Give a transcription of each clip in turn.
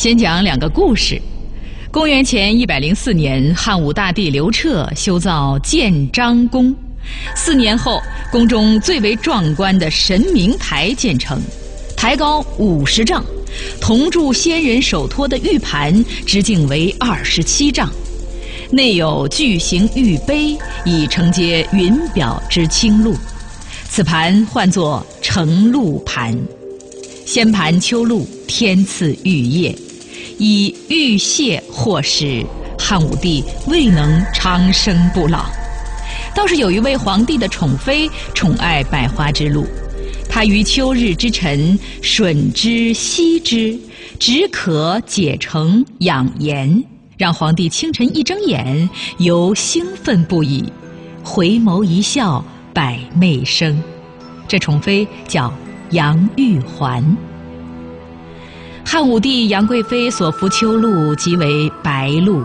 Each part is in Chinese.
先讲两个故事。公元前一百零四年，汉武大帝刘彻修造建章宫。四年后，宫中最为壮观的神明台建成，台高五十丈，铜铸仙人手托的玉盘直径为二十七丈，内有巨型玉杯，以承接云表之清露。此盘唤作承露盘。仙盘秋露，天赐玉叶。以玉屑祸使汉武帝未能长生不老，倒是有一位皇帝的宠妃宠爱百花之露，她于秋日之晨吮之吸之，止渴解成养颜，让皇帝清晨一睁眼犹兴奋不已，回眸一笑百媚生。这宠妃叫杨玉环。汉武帝杨贵妃所服秋露即为白露，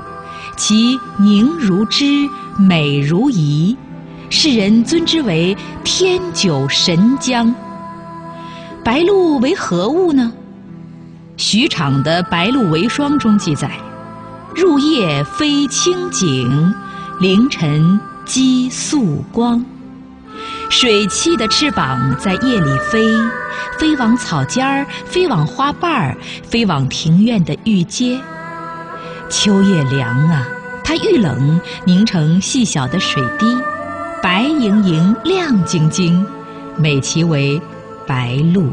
其凝如脂，美如仪，世人尊之为天九神浆。白露为何物呢？许苌的《白露为霜》中记载：入夜飞清景，凌晨积素光。水汽的翅膀在夜里飞，飞往草尖儿，飞往花瓣儿，飞往庭院的玉阶。秋夜凉啊，它遇冷凝成细小的水滴，白莹莹、亮晶晶，美其为白露。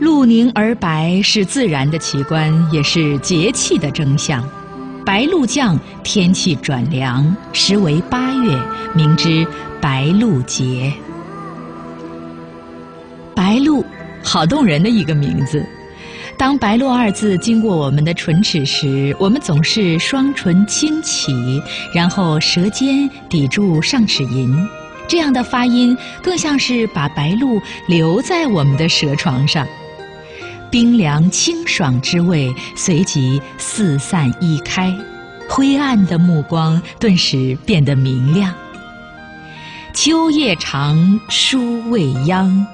露凝而白是自然的奇观，也是节气的征象。白露降，天气转凉，时为八月，名之白露节。白露，好动人的一个名字。当“白露”二字经过我们的唇齿时，我们总是双唇轻启，然后舌尖抵住上齿龈，这样的发音更像是把白露留在我们的舌床上。冰凉清爽之味随即四散溢开，灰暗的目光顿时变得明亮。秋夜长，书未央，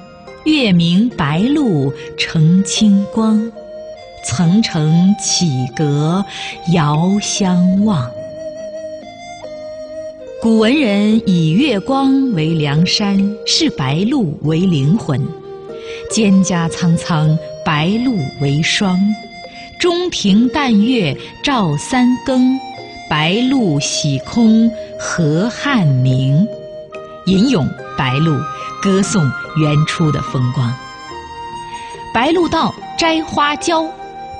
月明白露成清光，层层起阁，遥相望。古文人以月光为梁山，视白露为灵魂，蒹葭苍苍。白露为霜，中庭淡月照三更，白露洗空河汉明。吟咏白露，歌颂原初的风光。白露到，摘花椒；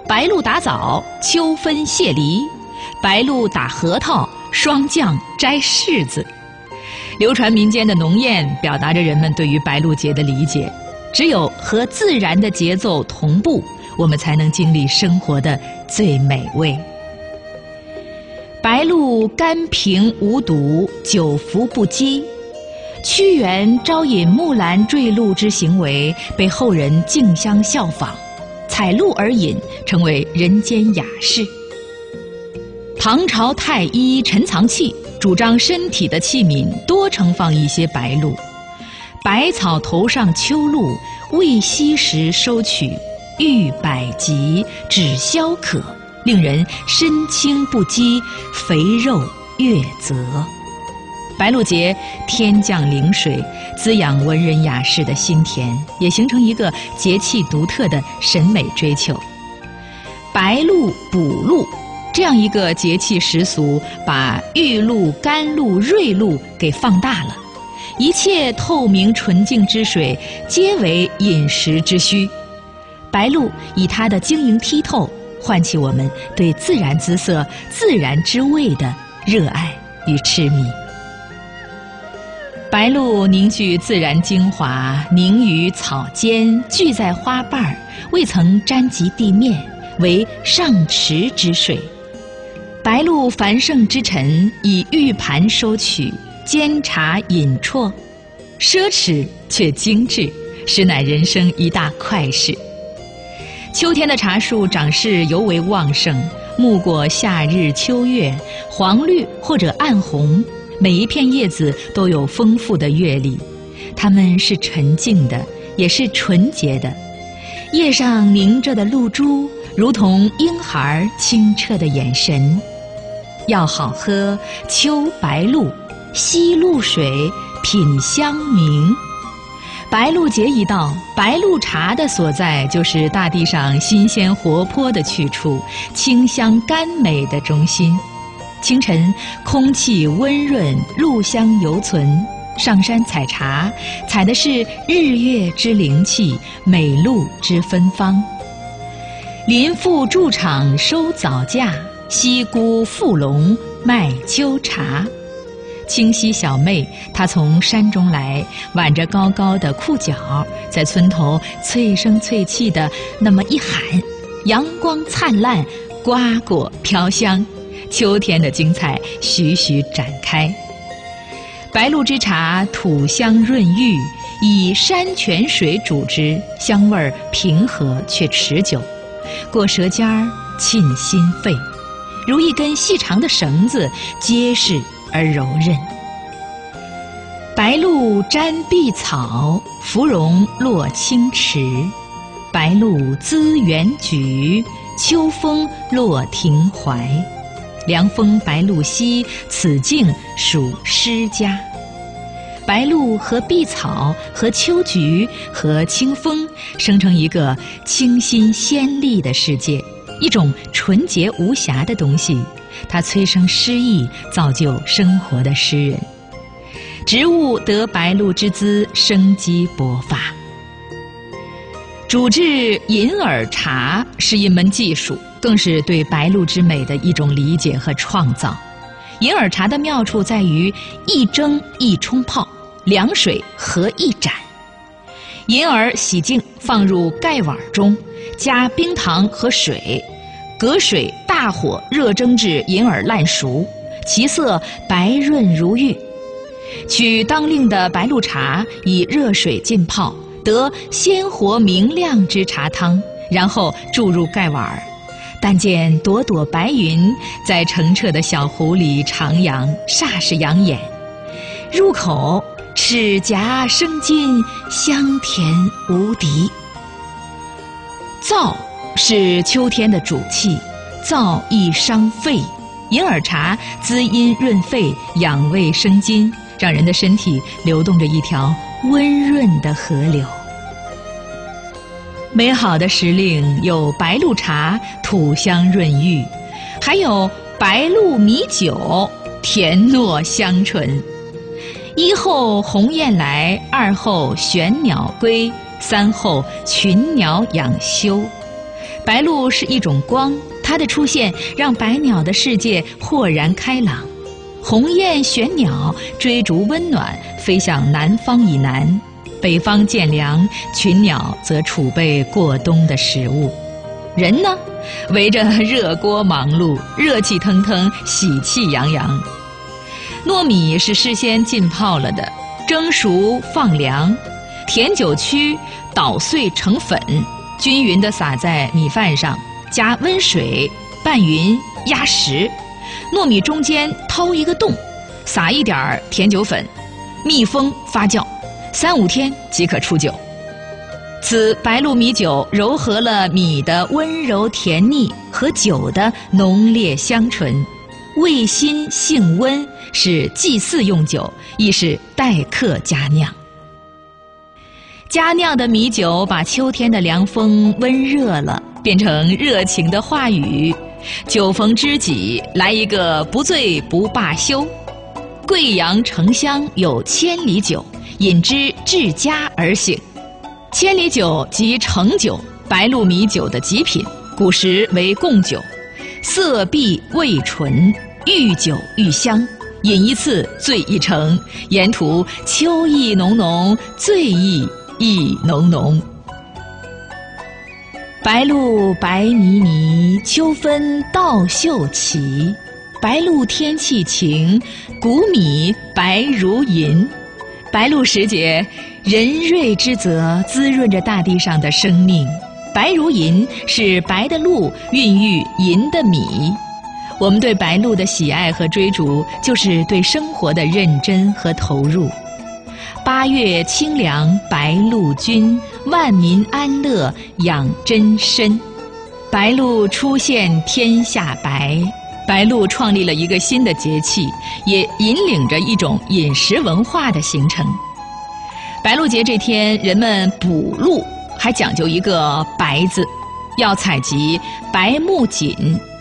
白露打枣，秋分谢梨；白露打核桃，霜降摘柿子。流传民间的农谚，表达着人们对于白露节的理解。只有和自然的节奏同步，我们才能经历生活的最美味。白露甘平无毒，久服不饥。屈原招引木兰坠露之行为，被后人竞相效仿，采露而饮，成为人间雅事。唐朝太医陈藏器主张身体的器皿多盛放一些白露。百草头上秋露，未息时收取，愈百疾，止消渴，令人身轻不饥，肥肉越泽。白露节天降灵水，滋养文人雅士的心田，也形成一个节气独特的审美追求。白露补露，这样一个节气习俗，把玉露、甘露、瑞露给放大了。一切透明纯净之水，皆为饮食之需。白露以它的晶莹剔透，唤起我们对自然姿色、自然之味的热爱与痴迷。白露凝聚自然精华，凝于草间，聚在花瓣儿，未曾沾及地面，为上池之水。白露繁盛之晨，以玉盘收取。煎茶饮啜，奢侈却精致，实乃人生一大快事。秋天的茶树长势尤为旺盛，木过夏日秋月，黄绿或者暗红，每一片叶子都有丰富的阅历。它们是沉静的，也是纯洁的。叶上凝着的露珠，如同婴孩清澈的眼神。要好喝，秋白露，吸露水，品香茗。白露节一到，白露茶的所在就是大地上新鲜活泼的去处，清香甘美的中心。清晨，空气温润，露香犹存。上山采茶，采的是日月之灵气，美露之芬芳。林妇筑场收早价，西姑富龙卖秋茶。清溪小妹，她从山中来，挽着高高的裤脚，在村头脆声脆气的那么一喊，阳光灿烂，瓜果飘香，秋天的精彩徐徐展开。白露之茶土香润玉，以山泉水煮之，香味儿平和却持久，过舌尖儿沁心肺，如一根细长的绳子，结实。而柔韧。白露沾碧草，芙蓉落清池。白露滋园菊，秋风落庭槐。凉风白露兮，此境属诗家。白露和碧草和秋菊和清风，生成一个清新鲜丽的世界，一种纯洁无瑕的东西。它催生诗意，造就生活的诗人。植物得白露之姿，生机勃发。煮制银耳茶是一门技术，更是对白露之美的一种理解和创造。银耳茶的妙处在于一蒸一冲泡，凉水合一盏。银耳洗净，放入盖碗中，加冰糖和水。隔水大火热蒸至银耳烂熟，其色白润如玉。取当令的白露茶，以热水浸泡，得鲜活明亮之茶汤，然后注入盖碗儿。但见朵朵白云在澄澈的小湖里徜徉，煞是养眼。入口齿颊生津，香甜无敌。燥。是秋天的主气，燥易伤肺。银耳茶滋阴润肺，养胃生津，让人的身体流动着一条温润的河流。美好的时令有白露茶，土香润玉；还有白露米酒，甜糯香醇。一后鸿雁来，二后玄鸟归，三后群鸟养休。白露是一种光，它的出现让百鸟的世界豁然开朗。鸿雁、玄鸟追逐温暖，飞向南方以南；北方渐凉，群鸟则储备过冬的食物。人呢，围着热锅忙碌，热气腾腾，喜气洋洋。糯米是事先浸泡了的，蒸熟放凉，甜酒曲捣碎成粉。均匀地撒在米饭上，加温水拌匀压实。糯米中间掏一个洞，撒一点儿甜酒粉，密封发酵，三五天即可出酒。此白露米酒糅合了米的温柔甜腻和酒的浓烈香醇，味辛性温，是祭祀用酒，亦是待客佳酿。佳酿的米酒把秋天的凉风温热了，变成热情的话语。酒逢知己，来一个不醉不罢休。贵阳城乡有千里酒，饮之至佳而醒。千里酒即成酒，白露米酒的极品，古时为贡酒，色碧味醇，遇酒愈香。饮一次醉一程，沿途秋意浓浓，醉意。意浓浓，白露白泥泥，秋分稻秀齐。白露天气晴，谷米白如银。白露时节，仁瑞之泽滋润着大地上的生命。白如银是白的露孕育银的米。我们对白露的喜爱和追逐，就是对生活的认真和投入。八月清凉白露君，万民安乐养真身。白露出现天下白，白露创立了一个新的节气，也引领着一种饮食文化的形成。白露节这天，人们捕鹿还讲究一个“白”字，要采集白木槿、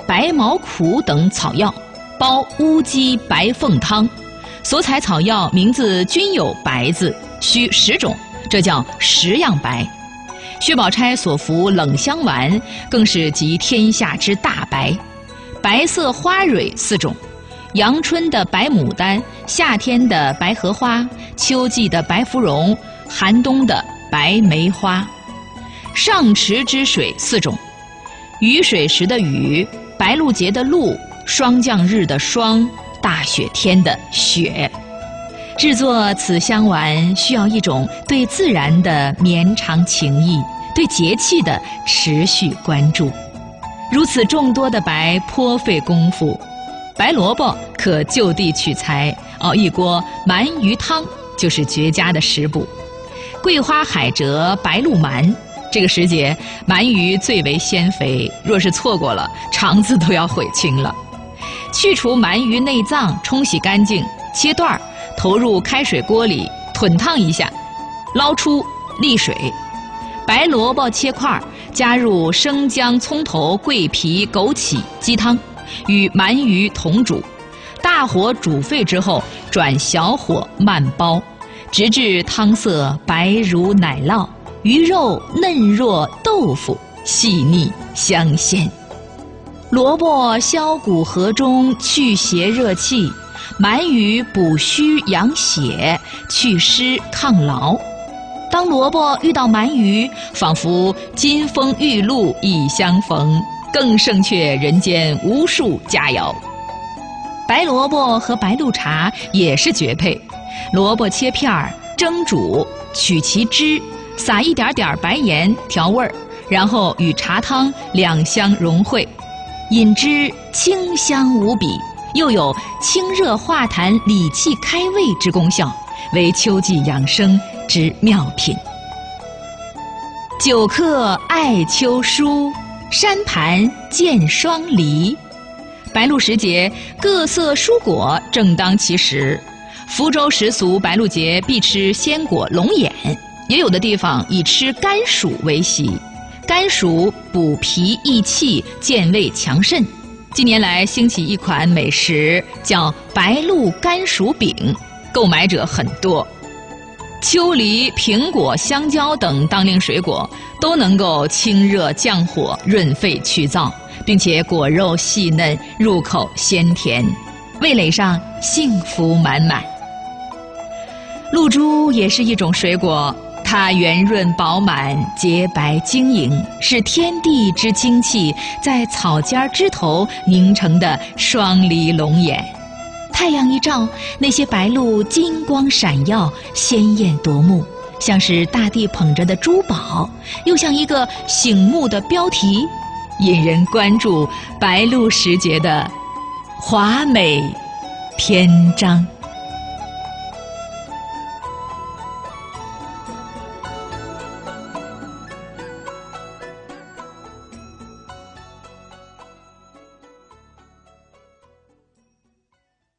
白毛苦等草药，煲乌鸡白凤汤。所采草药名字均有“白”字，需十种，这叫十样白。薛宝钗所服冷香丸，更是集天下之大白。白色花蕊四种：阳春的白牡丹，夏天的白荷花，秋季的白芙蓉，寒冬的白梅花。上池之水四种：雨水时的雨，白露节的露，霜降日的霜，大雪天的雪。制作此香丸需要一种对自然的绵长情谊，对节气的持续关注。如此众多的白颇费功夫，白萝卜可就地取材，熬一锅鳗鱼汤就是绝佳的食补。桂花海蜇白露鳗，这个时节鳗鱼最为鲜肥，若是错过了，肠子都要悔青了。去除鳗鱼内脏，冲洗干净，切段儿。投入开水锅里滚烫一下，捞出沥水，白萝卜切块儿加入生姜、葱头、桂皮、枸杞、鸡汤，与鳗鱼同煮，大火煮沸之后转小火慢煲，直至汤色白如奶酪，鱼肉嫩若豆腐，细腻香鲜。萝卜消谷和中，去邪热气。鳗鱼补虚养血、祛湿抗劳。当萝卜遇到鳗鱼，仿佛金风玉露一相逢，更胜却人间无数佳肴。白萝卜和白露茶也是绝配。萝卜切片儿，蒸煮，取其汁，撒一点点白盐调味儿，然后与茶汤两相融汇，饮之清香无比。又有清热化痰、理气开胃之功效，为秋季养生之妙品。久客爱秋书，山盘见霜梨。白露时节，各色蔬果正当其时。福州时俗，白露节必吃鲜果龙眼，也有的地方以吃甘薯为习。甘薯补脾益气，健胃强肾。近年来兴起一款美食，叫白露甘薯饼，购买者很多。秋梨、苹果、香蕉等当令水果都能够清热降火、润肺去燥，并且果肉细嫩，入口鲜甜，味蕾上幸福满满。露珠也是一种水果。它圆润饱满、洁白晶莹，是天地之精气在草尖枝头凝成的双离龙眼。太阳一照，那些白露金光闪耀、鲜艳夺目，像是大地捧着的珠宝，又像一个醒目的标题，引人关注白露时节的华美篇章。